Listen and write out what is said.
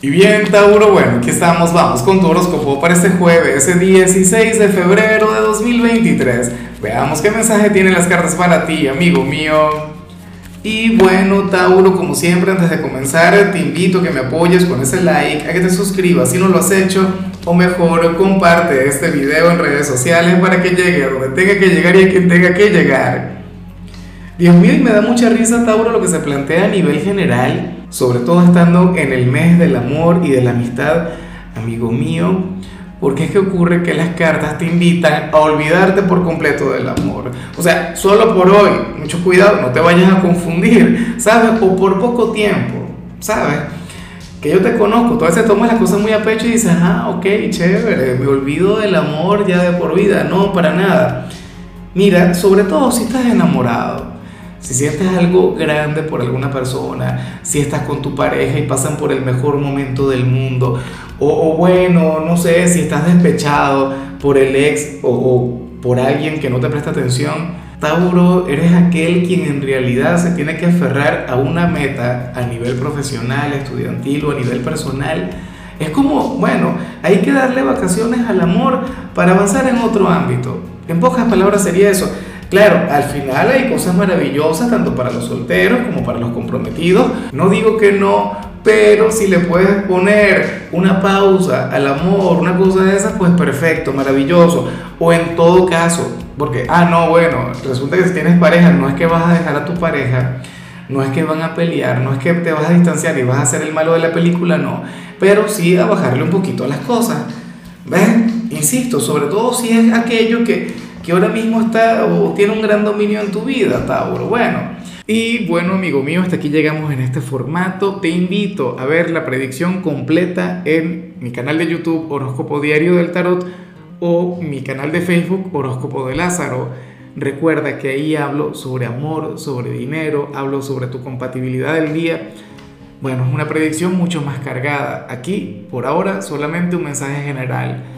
Y bien, Tauro, bueno, aquí estamos, vamos con tu horóscopo para este jueves, ese 16 de febrero de 2023. Veamos qué mensaje tienen las cartas para ti, amigo mío. Y bueno, Tauro, como siempre, antes de comenzar, te invito a que me apoyes con ese like, a que te suscribas si no lo has hecho, o mejor, comparte este video en redes sociales para que llegue a donde tenga que llegar y a quien tenga que llegar. Dios mío, y me da mucha risa, Tauro, lo que se plantea a nivel general sobre todo estando en el mes del amor y de la amistad, amigo mío, porque es que ocurre que las cartas te invitan a olvidarte por completo del amor. O sea, solo por hoy, mucho cuidado, no te vayas a confundir, ¿sabes? O por poco tiempo, ¿sabes? Que yo te conozco, tú a veces tomas las cosas muy a pecho y dices, ah, ok, chévere, me olvido del amor ya de por vida. No, para nada. Mira, sobre todo si estás enamorado si sientes algo grande por alguna persona, si estás con tu pareja y pasan por el mejor momento del mundo, o, bueno, no sé, si estás despechado por el ex o, o por alguien que no te presta atención, Tauro, eres aquel quien en realidad se tiene que aferrar a una meta a nivel profesional, estudiantil o a nivel personal. Es como, bueno, hay que darle vacaciones al amor para avanzar en otro ámbito. En pocas palabras sería eso. Claro, al final hay cosas maravillosas tanto para los solteros como para los comprometidos. No digo que no, pero si le puedes poner una pausa al amor, una cosa de esas, pues perfecto, maravilloso. O en todo caso, porque, ah, no, bueno, resulta que si tienes pareja, no es que vas a dejar a tu pareja, no es que van a pelear, no es que te vas a distanciar y vas a ser el malo de la película, no. Pero sí a bajarle un poquito a las cosas. ¿Ves? Insisto, sobre todo si es aquello que que ahora mismo está o tiene un gran dominio en tu vida, Tauro. Bueno, y bueno, amigo mío, hasta aquí llegamos en este formato. Te invito a ver la predicción completa en mi canal de YouTube Horóscopo Diario del Tarot o mi canal de Facebook Horóscopo de Lázaro. Recuerda que ahí hablo sobre amor, sobre dinero, hablo sobre tu compatibilidad del día. Bueno, es una predicción mucho más cargada. Aquí, por ahora, solamente un mensaje general